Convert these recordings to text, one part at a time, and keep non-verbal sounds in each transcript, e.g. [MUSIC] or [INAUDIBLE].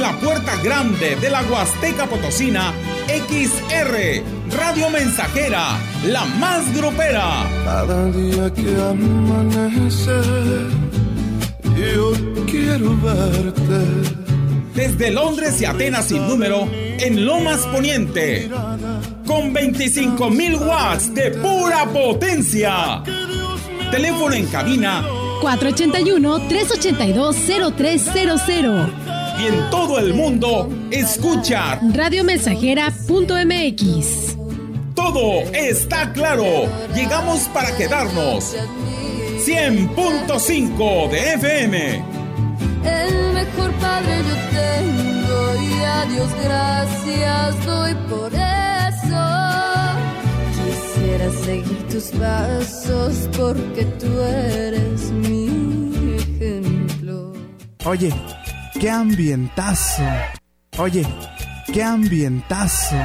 desde la puerta grande de la Huasteca Potosina, XR, Radio Mensajera, la más grupera. Cada día que amanece, yo quiero verte. Desde Londres y Atenas sin número, en Lomas Poniente, con 25.000 watts de pura potencia. Teléfono en cabina 481-382-0300. Y en todo el mundo, escucha radiomensajera.mx. Todo está claro. Llegamos para quedarnos. 100.5 de FM. El mejor padre yo tengo y a Dios gracias doy por eso. Quisiera seguir tus pasos porque tú eres mi ejemplo. Oye, qué ambientazo. Oye, qué ambientazo.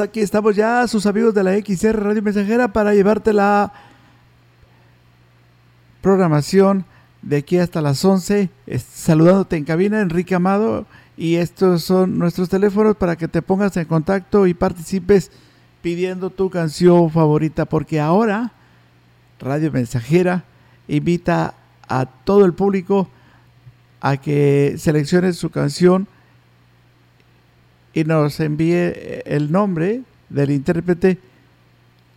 Aquí estamos ya, sus amigos de la XR Radio Mensajera, para llevarte la programación de aquí hasta las 11. Es- Saludándote en cabina, Enrique Amado, y estos son nuestros teléfonos para que te pongas en contacto y participes pidiendo tu canción favorita, porque ahora Radio Mensajera invita a todo el público a que seleccione su canción y nos envíe eh, el nombre del intérprete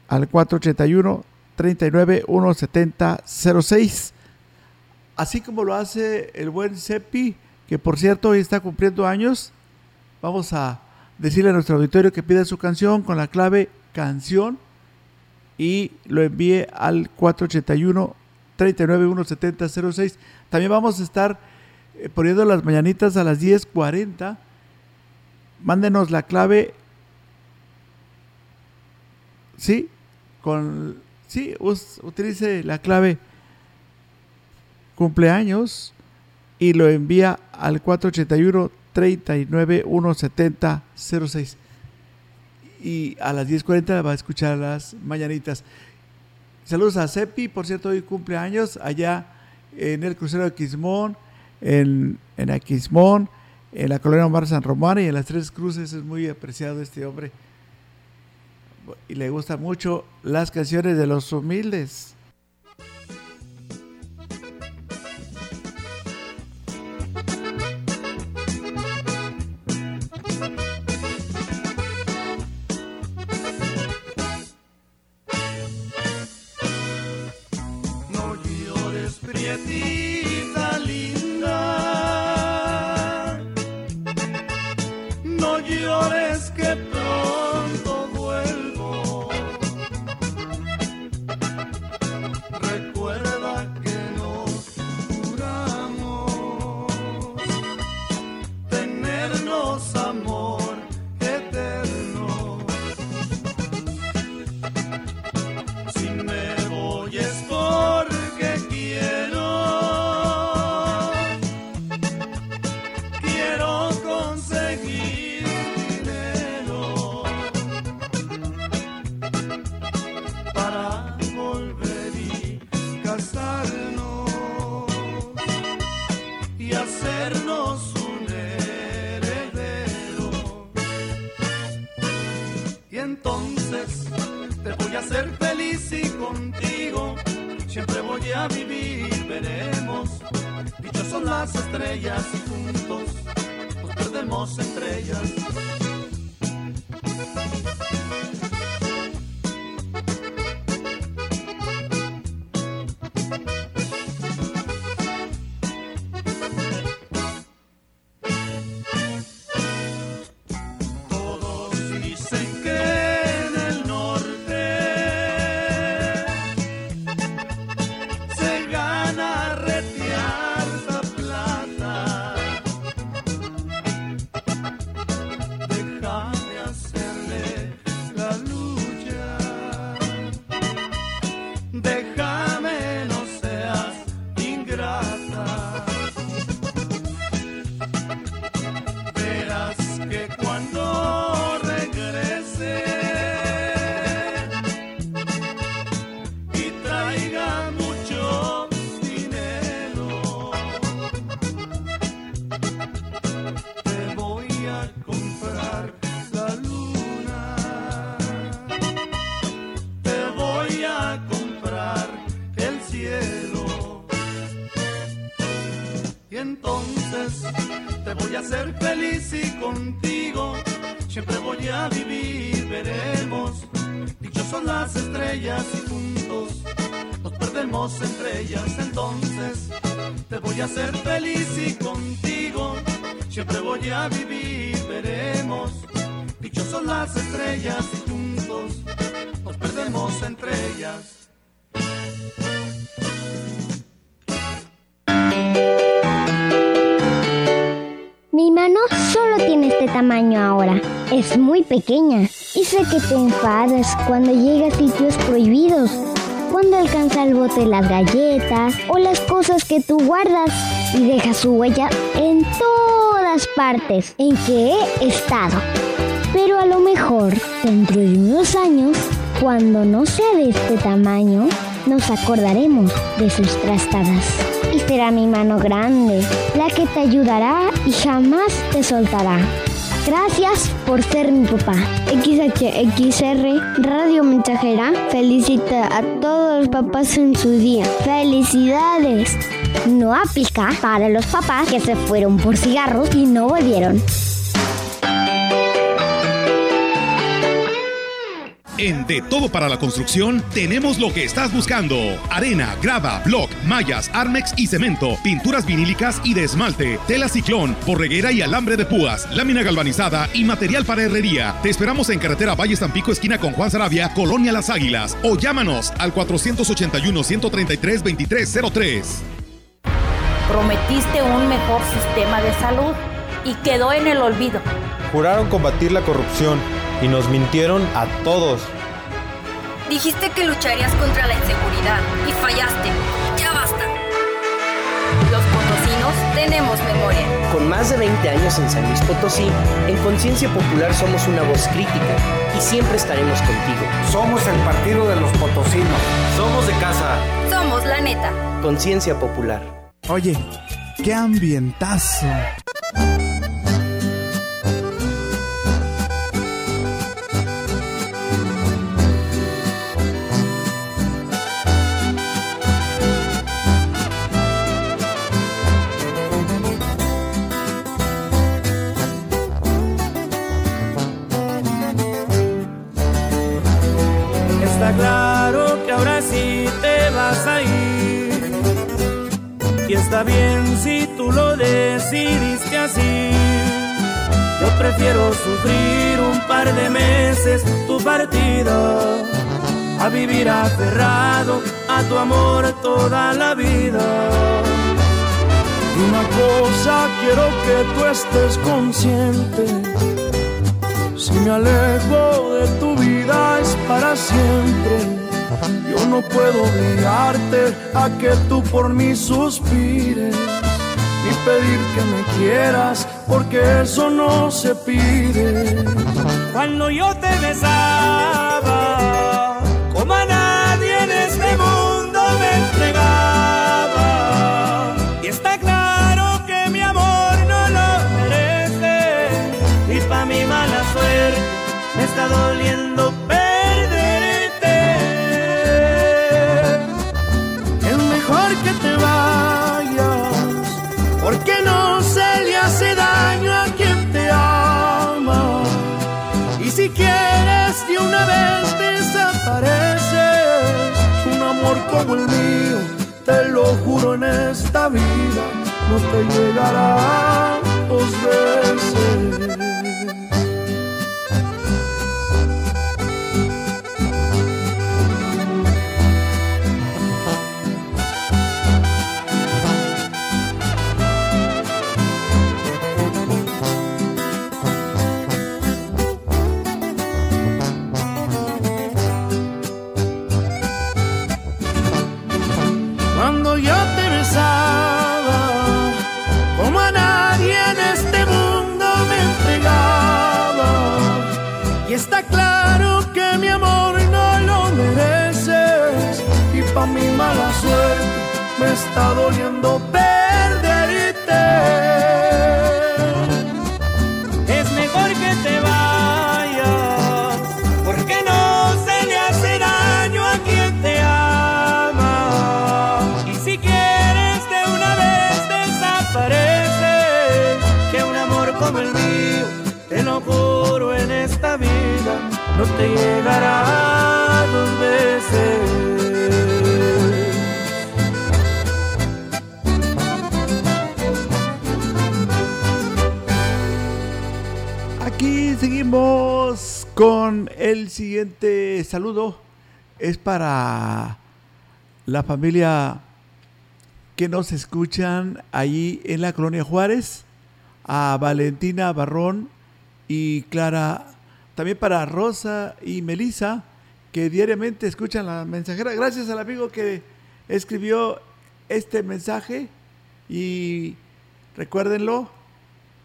al 481 39 170 06 así como lo hace el buen Sepi que por cierto hoy está cumpliendo años vamos a decirle a nuestro auditorio que pida su canción con la clave canción y lo envíe al 481 39 170 06 también vamos a estar eh, poniendo las mañanitas a las 10.40 mándenos la clave. Sí, con sí, utilice la clave cumpleaños y lo envía al 481 39 170 06. Y a las 10.40 va a escuchar las mañanitas. Saludos a Cepi, por cierto, hoy cumpleaños allá en el crucero de Quismón, en, en Aquismón, en la colonia Omar San Román y en las Tres Cruces. Es muy apreciado este hombre. Y le gustan mucho las canciones de los humildes. Entonces te voy a hacer feliz y contigo siempre voy a vivir, veremos. Dichos son las estrellas y juntos nos perdemos entre ellas. Entonces te voy a hacer feliz y contigo siempre voy a vivir, veremos. Dichos son las estrellas y juntos nos perdemos entre ellas. Mi mano solo tiene este tamaño ahora. Es muy pequeña. Y sé que te enfadas cuando llega a sitios prohibidos. Cuando alcanza el bote las galletas o las cosas que tú guardas y deja su huella en todas partes en que he estado. Pero a lo mejor dentro de unos años, cuando no sea de este tamaño, nos acordaremos de sus trastadas. Y será mi mano grande, la que te ayudará y jamás te soltará. Gracias por ser mi papá. XHXR Radio Mensajera felicita a todos los papás en su día. ¡Felicidades! No aplica para los papás que se fueron por cigarros y no volvieron. En De Todo para la Construcción tenemos lo que estás buscando. Arena, grava, block, mallas, armex y cemento, pinturas vinílicas y de esmalte, tela ciclón, borreguera y alambre de púas, lámina galvanizada y material para herrería. Te esperamos en carretera Valle Tampico, esquina con Juan Sarabia, Colonia Las Águilas. O llámanos al 481-133-2303. Prometiste un mejor sistema de salud y quedó en el olvido. Juraron combatir la corrupción y nos mintieron a todos. Dijiste que lucharías contra la inseguridad y fallaste. Ya basta. Los potosinos tenemos memoria. Con más de 20 años en San Luis Potosí, en Conciencia Popular somos una voz crítica y siempre estaremos contigo. Somos el partido de los potosinos. Somos de casa. Somos la neta. Conciencia Popular. Oye, qué ambientazo. Está bien si tú lo decidiste así. Yo prefiero sufrir un par de meses tu partida a vivir aferrado a tu amor toda la vida. Una cosa quiero que tú estés consciente. Si me alejo de tu vida es para siempre. Yo no puedo obligarte a que tú por mí suspires ni pedir que me quieras porque eso no se pide. Cuando yo te besaba, como a nadie en este mundo me entregaba. Y está claro que mi amor no lo merece. Y pa' mi mala suerte me está doliendo no te me está doliendo perderte. Es mejor que te vayas, porque no se le hace daño a quien te ama. Y si quieres de una vez desapareces, que un amor como el mío, te lo juro en esta vida, no te llegará con el siguiente saludo. Es para la familia que nos escuchan allí en la colonia Juárez, a Valentina Barrón y Clara, también para Rosa y Melisa, que diariamente escuchan la mensajera. Gracias al amigo que escribió este mensaje y recuérdenlo,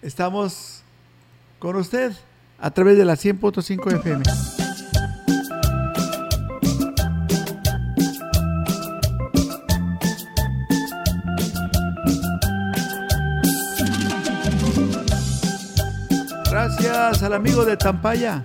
estamos con usted a través de la 100.5 FM. Gracias al amigo de Tampaya.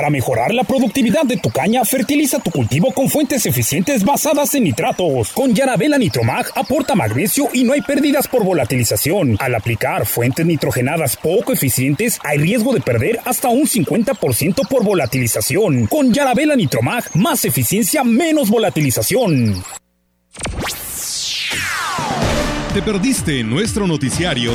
Para mejorar la productividad de tu caña, fertiliza tu cultivo con fuentes eficientes basadas en nitratos. Con Yarabela Nitromag aporta magnesio y no hay pérdidas por volatilización. Al aplicar fuentes nitrogenadas poco eficientes, hay riesgo de perder hasta un 50% por volatilización. Con Yarabela Nitromag, más eficiencia, menos volatilización. ¿Te perdiste nuestro noticiario?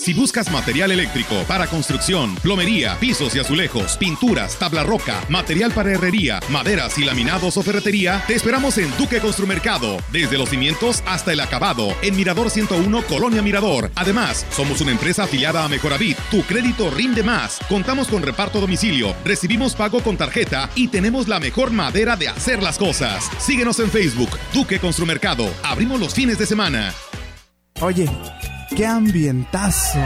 Si buscas material eléctrico para construcción, plomería, pisos y azulejos, pinturas, tabla roca, material para herrería, maderas y laminados o ferretería, te esperamos en Duque Construmercado, desde los cimientos hasta el acabado, en Mirador 101, Colonia Mirador. Además, somos una empresa afiliada a Mejoravit. Tu crédito rinde más. Contamos con reparto domicilio, recibimos pago con tarjeta y tenemos la mejor madera de hacer las cosas. Síguenos en Facebook, Duque Construmercado. Abrimos los fines de semana. Oye, qué ambientazo.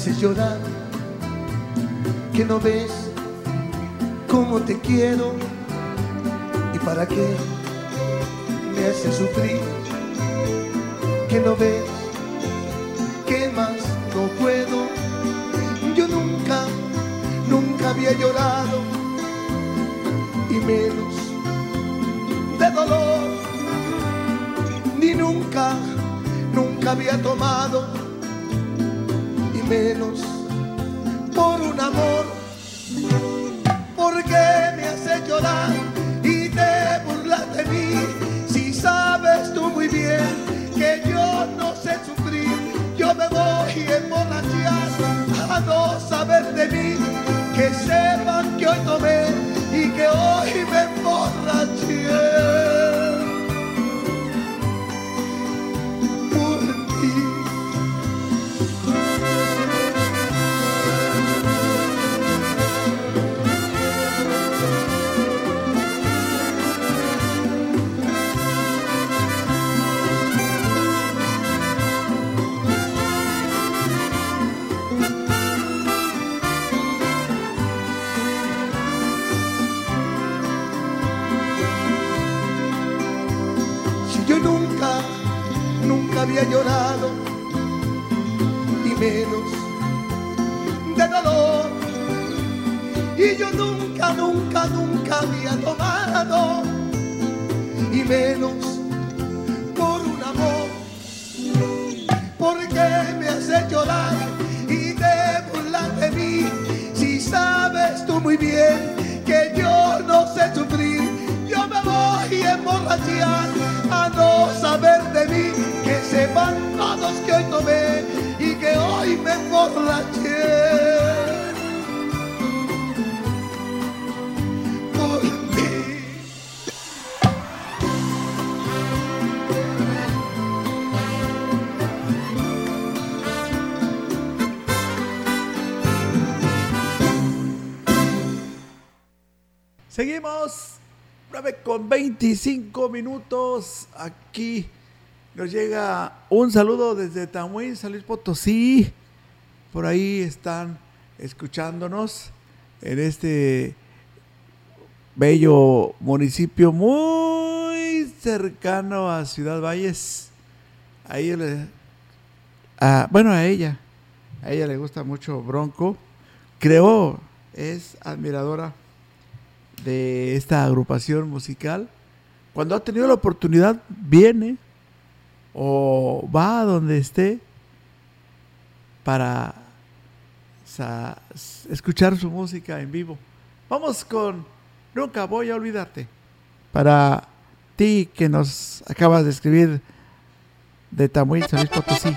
Haces llorar? Que no ves cómo te quiero y para qué me haces sufrir? Que no ves que más no puedo. Yo nunca, nunca había llorado y menos de dolor, ni nunca nunca había tomado menos por un amor. Nunca, había llorado y menos de dolor. Y yo nunca, nunca, nunca había tomado y menos por un amor. ¿Por qué me hace llorar y te burlas de mí? Si sabes tú muy bien que yo no sé sufrir, y emborrachar, a no saber de mí que sepan todos que hoy tomé y que hoy me emborraché. Seguimos 9 con 25 minutos. Aquí nos llega un saludo desde Tamuín, San Luis Potosí. Por ahí están escuchándonos en este bello municipio muy cercano a Ciudad Valles. Ahí le, a- bueno, a ella, a ella le gusta mucho Bronco. Creo, es admiradora de esta agrupación musical. Cuando ha tenido la oportunidad, viene o va a donde esté para escuchar su música en vivo. Vamos con Nunca voy a olvidarte. Para ti que nos acabas de escribir de Tamuín, San Luis Potosí.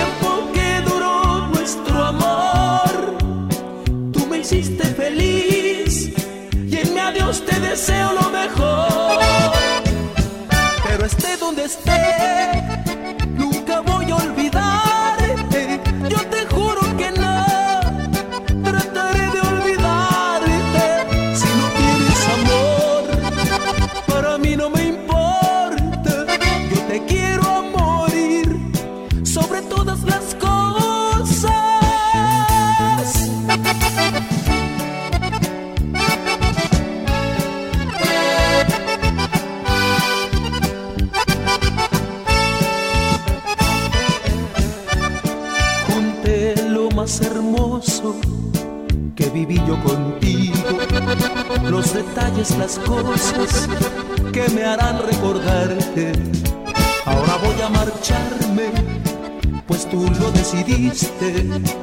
decidiste,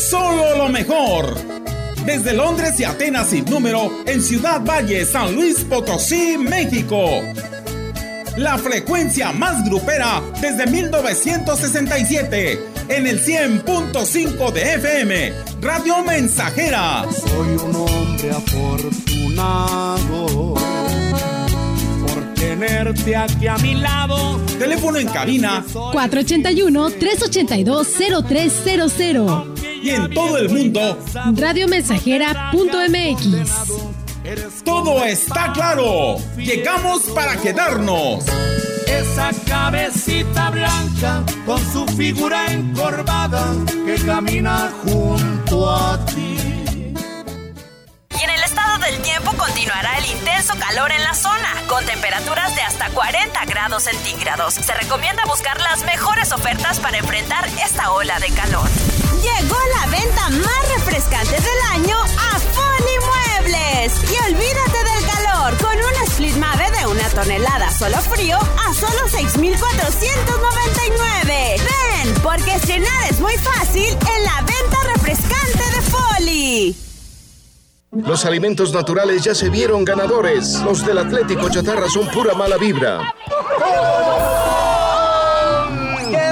solo lo mejor. Desde Londres y Atenas sin número en Ciudad Valle, San Luis Potosí, México. La frecuencia más grupera desde 1967 en el 100.5 de FM, Radio Mensajera. Soy un hombre afortunado por tenerte aquí a mi lado. Teléfono en cabina 481-382-0300. Y en todo el mundo. Radiomensajera.mx. Todo está claro. Llegamos para quedarnos. Esa cabecita blanca con su figura encorvada que camina junto a ti. Y en el estado del tiempo continuará el intenso calor en la zona, con temperaturas de hasta 40 grados centígrados. Se recomienda buscar las mejores ofertas para enfrentar esta ola de calor. Llegó la venta más refrescante del año a Foli Muebles. Y olvídate del calor con un split mave de una tonelada solo frío a solo 6,499. Ven, porque estrenar es muy fácil en la venta refrescante de Foli. Los alimentos naturales ya se vieron ganadores. Los del Atlético Chatarra son pura mala vibra.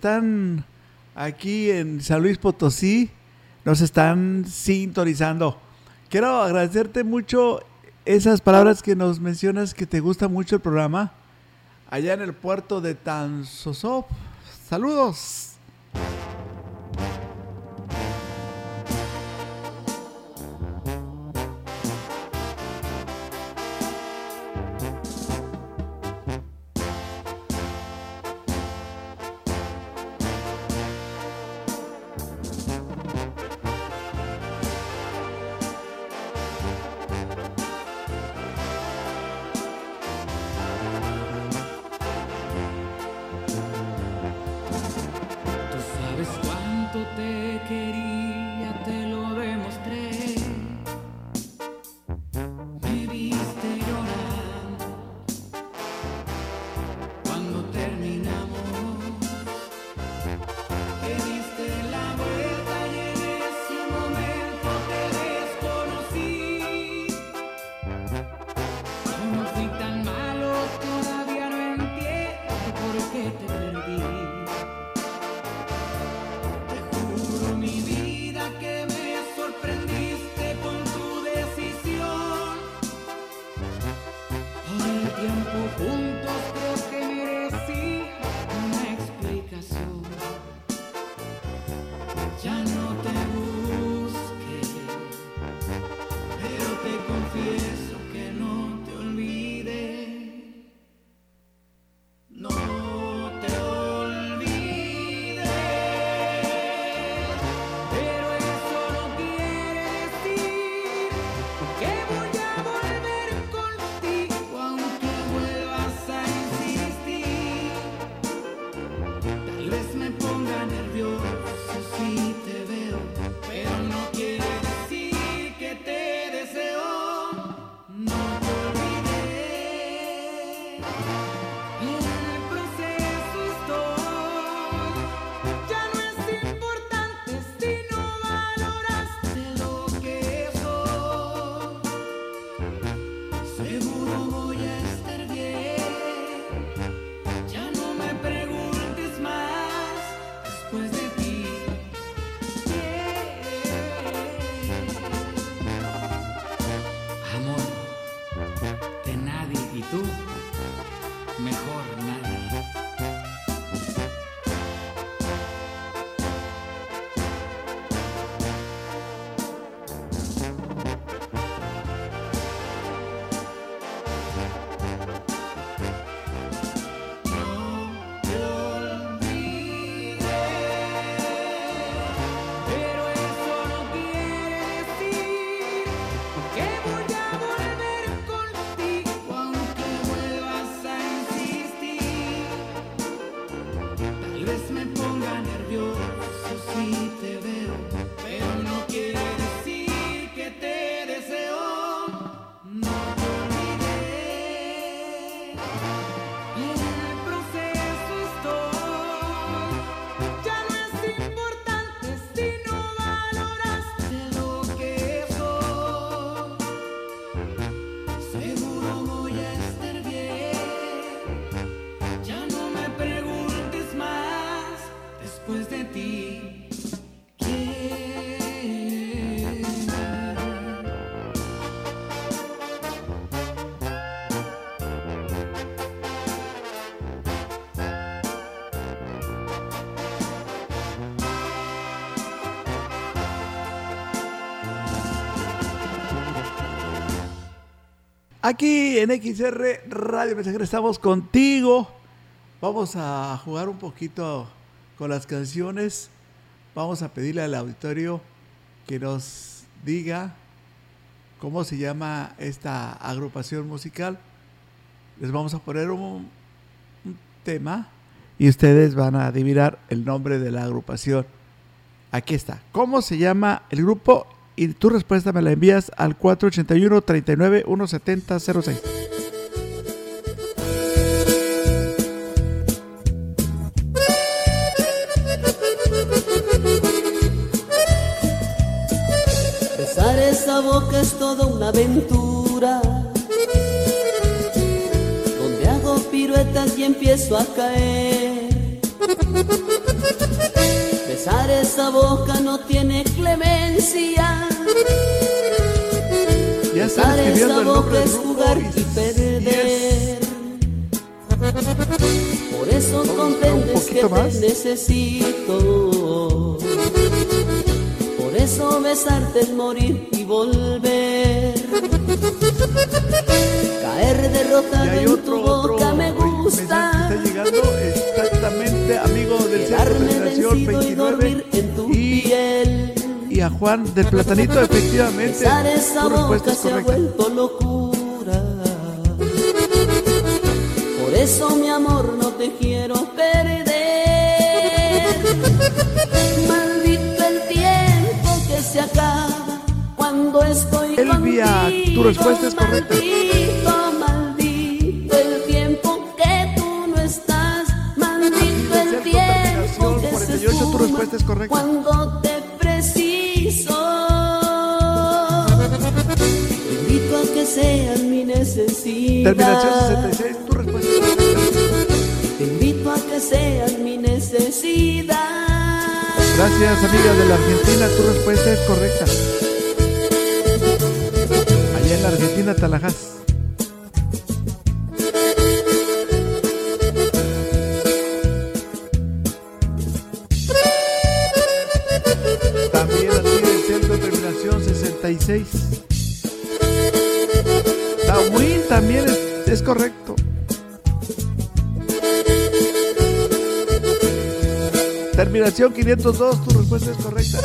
están aquí en San Luis Potosí nos están sintonizando. Quiero agradecerte mucho esas palabras que nos mencionas que te gusta mucho el programa allá en el puerto de Tanzosop. Saludos. Aquí en XR Radio Mensajera estamos contigo. Vamos a jugar un poquito con las canciones. Vamos a pedirle al auditorio que nos diga cómo se llama esta agrupación musical. Les vamos a poner un, un tema y ustedes van a adivinar el nombre de la agrupación. Aquí está. ¿Cómo se llama el grupo? Y tu respuesta me la envías al 481 39 170 06. Besar esa boca es toda una aventura. Donde hago piruetas y empiezo a caer. Esa boca no tiene clemencia. Ya están escribiendo el nombre es jugar y- perder. Por eso comprendes que más. te necesito. Por eso besarte es morir y volver. Caer derrotado en otro, tu otro boca me gusta. está llegando exactamente, amigo del Juan del Platanito, efectivamente. Tu respuesta es correcta. locura. Por eso, mi amor, no te quiero perder. Maldito el tiempo que se acaba cuando estoy Elvia, contigo. tu respuesta es correcta. Maldito, maldito el tiempo que tú no estás. Maldito el tiempo que se 48, tu esfuma respuesta es correcta. cuando te Terminación 66, tu respuesta es correcta. Te invito a que seas mi necesidad. Gracias, amiga de la Argentina, tu respuesta es correcta. Allá en la Argentina, Tallahassee. También aquí en el centro de terminación 66. Correcto. Terminación 502, tu respuesta es correcta.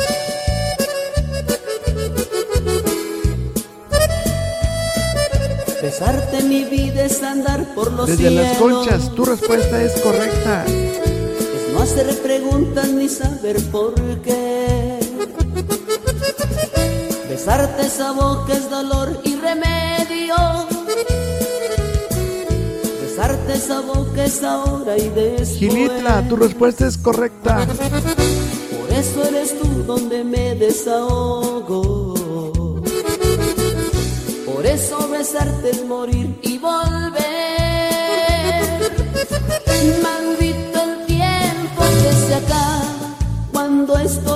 Besarte mi vida es andar por los Desde cielos. las conchas, tu respuesta es correcta. Es no hacer preguntas ni saber por qué. Besarte esa boca es dolor y remedio. Besarte esa boca es ahora y después. Gilitla, tu respuesta es correcta. Por eso eres tú donde me desahogo. Por Por eso besarte es morir y volver. Maldito el tiempo que se acaba cuando estoy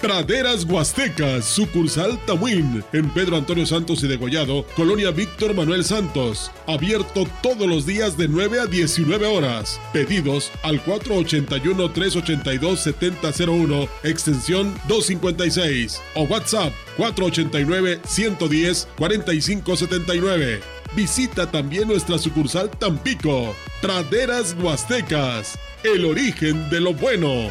Praderas Huastecas, sucursal Tamuín, en Pedro Antonio Santos y Degollado, Colonia Víctor Manuel Santos. Abierto todos los días de 9 a 19 horas. Pedidos al 481-382-7001, extensión 256. O WhatsApp 489-110-4579. Visita también nuestra sucursal Tampico. Praderas Huastecas, el origen de lo bueno.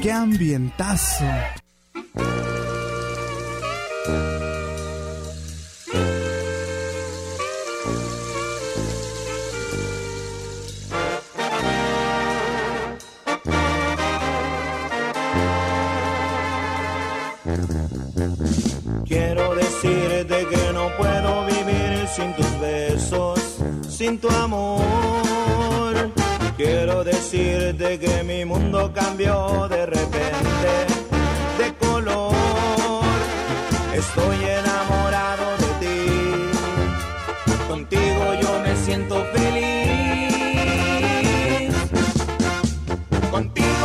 qué ambientazo. Quiero decirte que no puedo vivir sin tus besos, sin tu amor. Decirte que mi mundo cambió de repente de color. Estoy enamorado de ti. Contigo yo me siento feliz. Contigo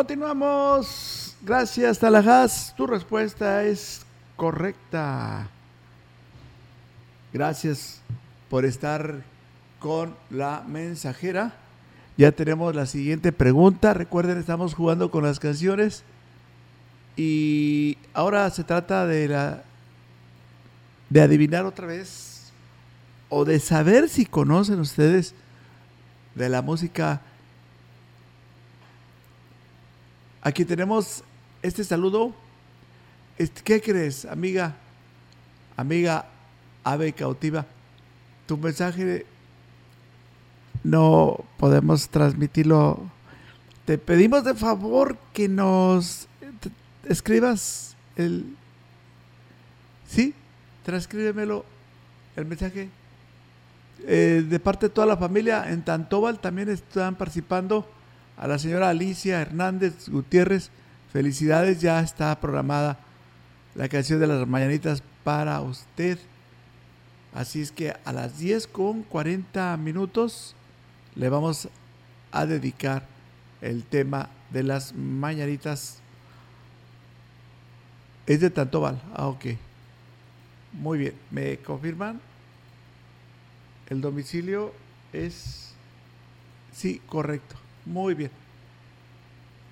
Continuamos. Gracias, Talajás. Tu respuesta es correcta. Gracias por estar con la mensajera. Ya tenemos la siguiente pregunta. Recuerden, estamos jugando con las canciones. Y ahora se trata de la de adivinar otra vez o de saber si conocen ustedes de la música. Aquí tenemos este saludo. ¿Qué crees, amiga? Amiga ave cautiva. Tu mensaje no podemos transmitirlo. Te pedimos de favor que nos escribas el... ¿Sí? Transcríbemelo el mensaje. Eh, de parte de toda la familia en Tantóbal también están participando a la señora Alicia Hernández Gutiérrez. Felicidades, ya está programada la canción de las mañanitas para usted. Así es que a las 10 con 40 minutos le vamos a dedicar el tema de las mañanitas. Es de Tantoval. Ah, ok. Muy bien. ¿Me confirman? El domicilio es... Sí, correcto. Muy bien.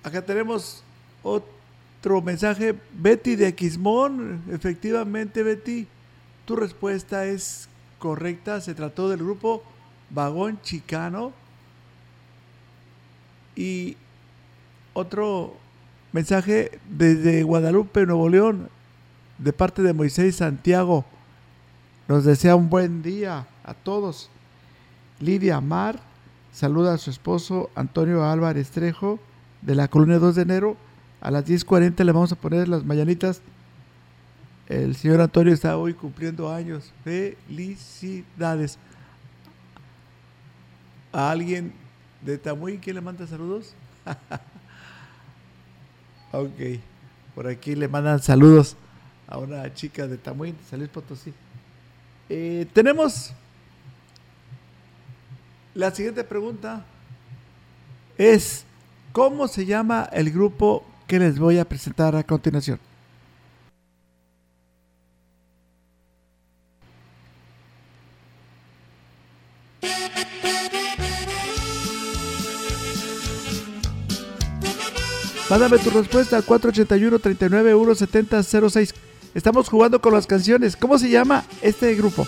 Acá tenemos otro mensaje. Betty de Quismón. Efectivamente, Betty. Tu respuesta es correcta. Se trató del grupo Vagón Chicano. Y otro mensaje desde Guadalupe, Nuevo León, de parte de Moisés Santiago. Nos desea un buen día a todos. Lidia Mar saluda a su esposo Antonio Álvarez Trejo de la colonia 2 de enero. A las 10.40 le vamos a poner las mañanitas. El señor Antonio está hoy cumpliendo años. Felicidades. ¿A alguien de Tamuy quién le manda saludos? [LAUGHS] ok. Por aquí le mandan saludos a una chica de San Luis Potosí. Eh, tenemos la siguiente pregunta. Es, ¿cómo se llama el grupo que les voy a presentar a continuación? Mándame tu respuesta al 481-39-170-06. Estamos jugando con las canciones. ¿Cómo se llama este grupo?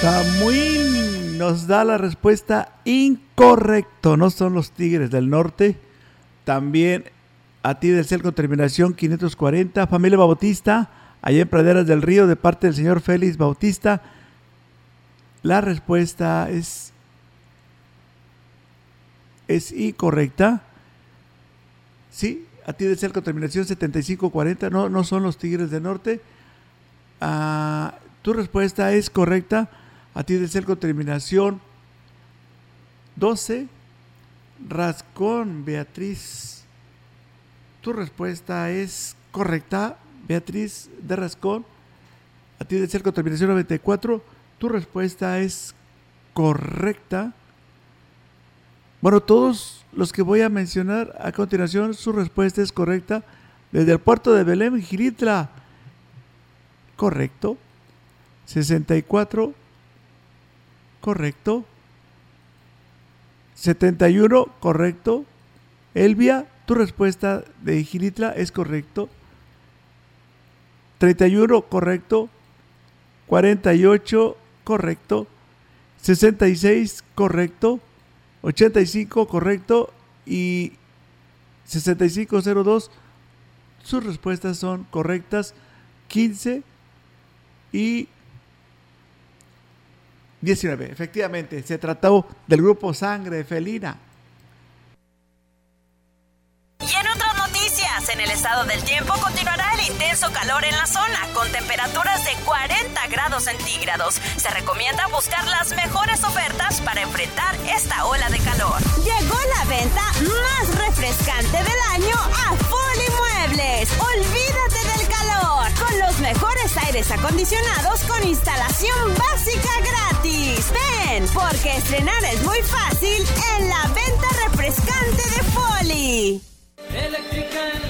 Tamuín nos da la respuesta incorrecto. No son los Tigres del Norte. También a ti del CEL con terminación 540. Familia Bautista, allá en Praderas del Río, de parte del señor Félix Bautista. La respuesta es, es incorrecta. Sí, a ti del CEL con terminación 7540. No, no son los Tigres del Norte. Ah, tu respuesta es correcta. A ti del CEL con terminación 12. Rascón, Beatriz. Tu respuesta es correcta, Beatriz de Rascón. A ti de ser con terminación 94. Tu respuesta es correcta. Bueno, todos los que voy a mencionar a continuación, su respuesta es correcta. Desde el puerto de Belém, Gilitla. Correcto. 64. Correcto. 71, correcto. Elvia, tu respuesta de Gilitla es correcto. 31, correcto. 48, correcto. 66, correcto. 85, correcto. Y 6502, sus respuestas son correctas. 15 y 19. Efectivamente, se trató del grupo Sangre Felina. Y en otras noticias, en el estado del tiempo continuará el intenso calor en la zona, con temperaturas de 40 grados centígrados. Se recomienda buscar las mejores ofertas para enfrentar esta ola de calor. Llegó la venta más refrescante del año a Foli acondicionados con instalación básica gratis. Ven, porque estrenar es muy fácil en la venta refrescante de Foli. Eléctrica.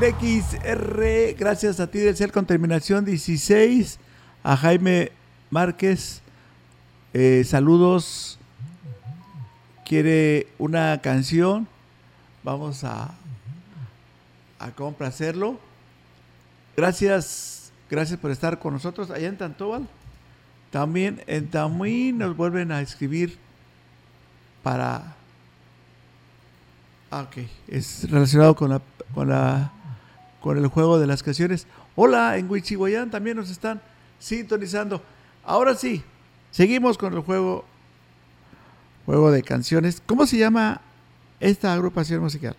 XR, gracias a ti del CEL con terminación 16, a Jaime Márquez, eh, saludos, quiere una canción, vamos a, a complacerlo. Gracias, gracias por estar con nosotros allá en Tantóbal. También en Tamuín nos vuelven a escribir para... Ah, ok, es relacionado con la, con la con el juego de las canciones. Hola, en Huichihuayán también nos están sintonizando. Ahora sí, seguimos con el juego juego de canciones. ¿Cómo se llama esta agrupación musical?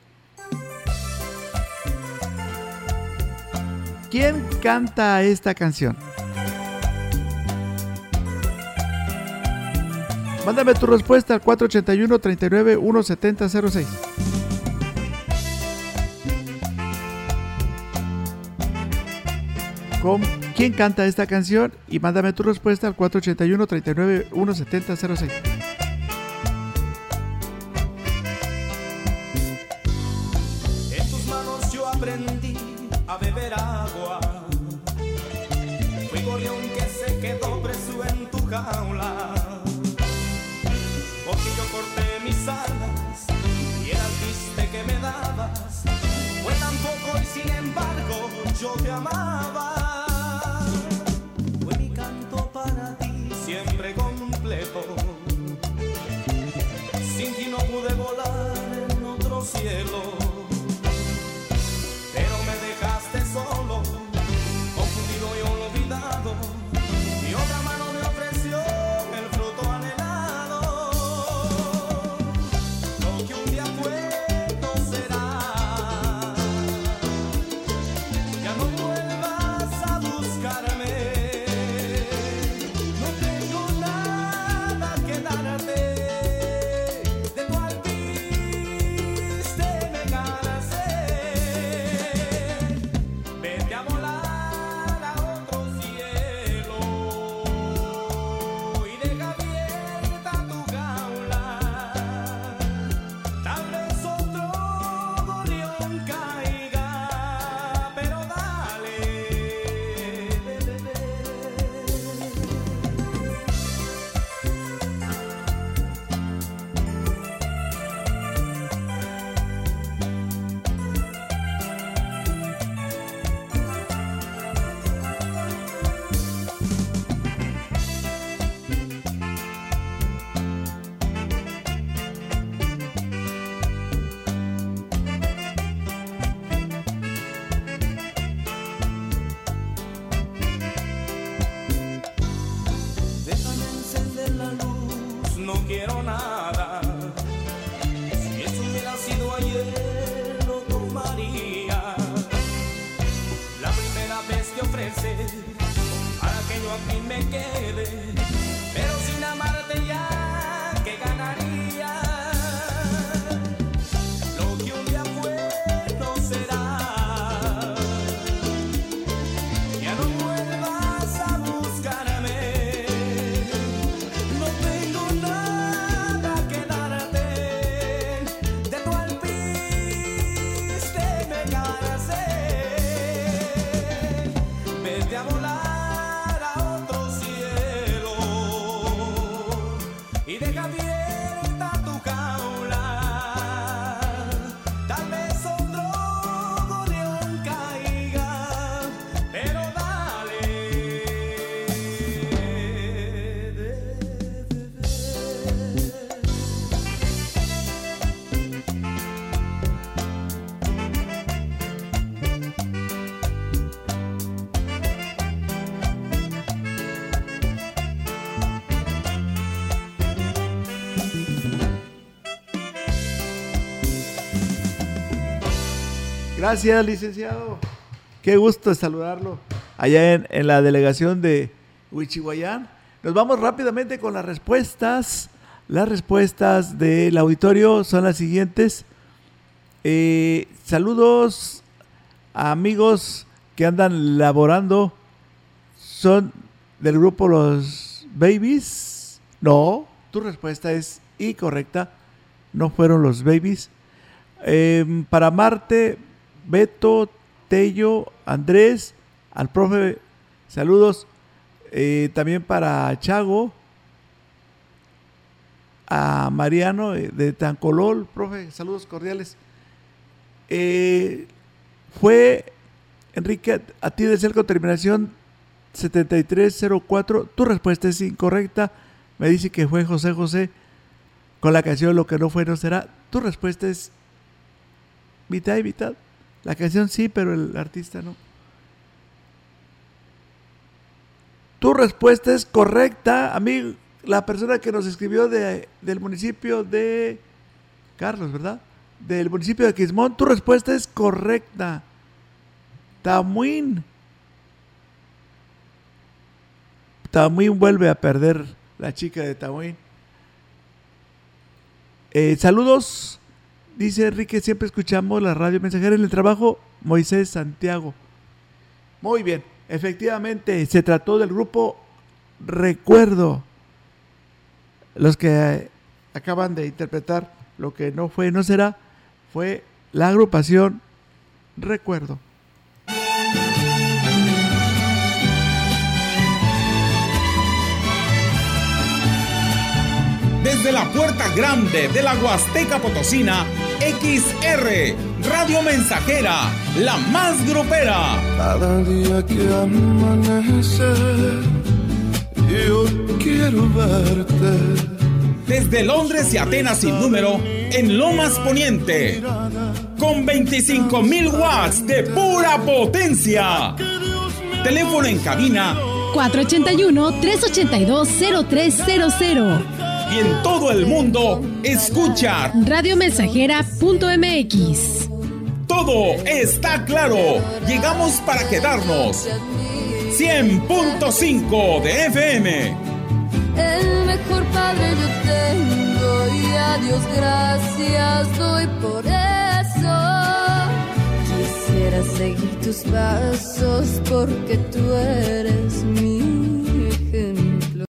¿Quién canta esta canción? Mándame tu respuesta al 481 39 17006. Quién canta esta canción y mándame tu respuesta al 481 39 17006. En tus manos yo aprendí a beber agua. Fui gorrión que se quedó preso en tu jaula. Porque yo corté mis alas y el alpiste que me dabas fue tan poco y sin embargo yo te amaba. level. Gracias, licenciado. Qué gusto saludarlo allá en, la delegación de Huichihuayán. Nos vamos rápidamente con las respuestas. Las respuestas del auditorio son las siguientes. Eh, saludos a amigos que andan laborando. Son del grupo Los Babies. No, tu respuesta es incorrecta. No fueron los Babies. Eh, para Marte, Beto, Tello, Andrés, al profe, saludos. eh, también para Chago, a Mariano eh, de Tancolol, profe, saludos cordiales. Eh, fue Enrique, a, ti de Cerco, terminación 7304. Tu respuesta es incorrecta. Me dice que fue José José con la canción Lo que no fue no será. Tu respuesta es mitad y mitad. La canción sí, pero el artista no. Tu respuesta es correcta. A mí, la persona que nos escribió de, del municipio de Carlos, ¿verdad? Del municipio de Quismón, tu respuesta es correcta. Tamuín. Tamuín vuelve a perder la chica de Tamuín. Eh, saludos, dice Enrique, siempre escuchamos la radio mensajera en el trabajo, Moisés Santiago. Muy bien, efectivamente, se trató del grupo Recuerdo. Los que eh, acaban de interpretar lo que no fue, no será, fue la agrupación Recuerdo. Desde la puerta grande de la Huasteca Potosina, XR, Radio Mensajera, la más grupera. Cada día que amanece, yo quiero verte. Desde Londres y Atenas sin número, en Lomas Poniente. Con 25.000 watts de pura potencia. Teléfono en cabina 481-382-0300. Y en todo el mundo, escucha. Radiomensajera.mx. Todo está claro. Llegamos para quedarnos. 100.5 de FM. El mejor padre yo tengo y a Dios gracias doy por eso. Quisiera seguir tus pasos porque tú eres mi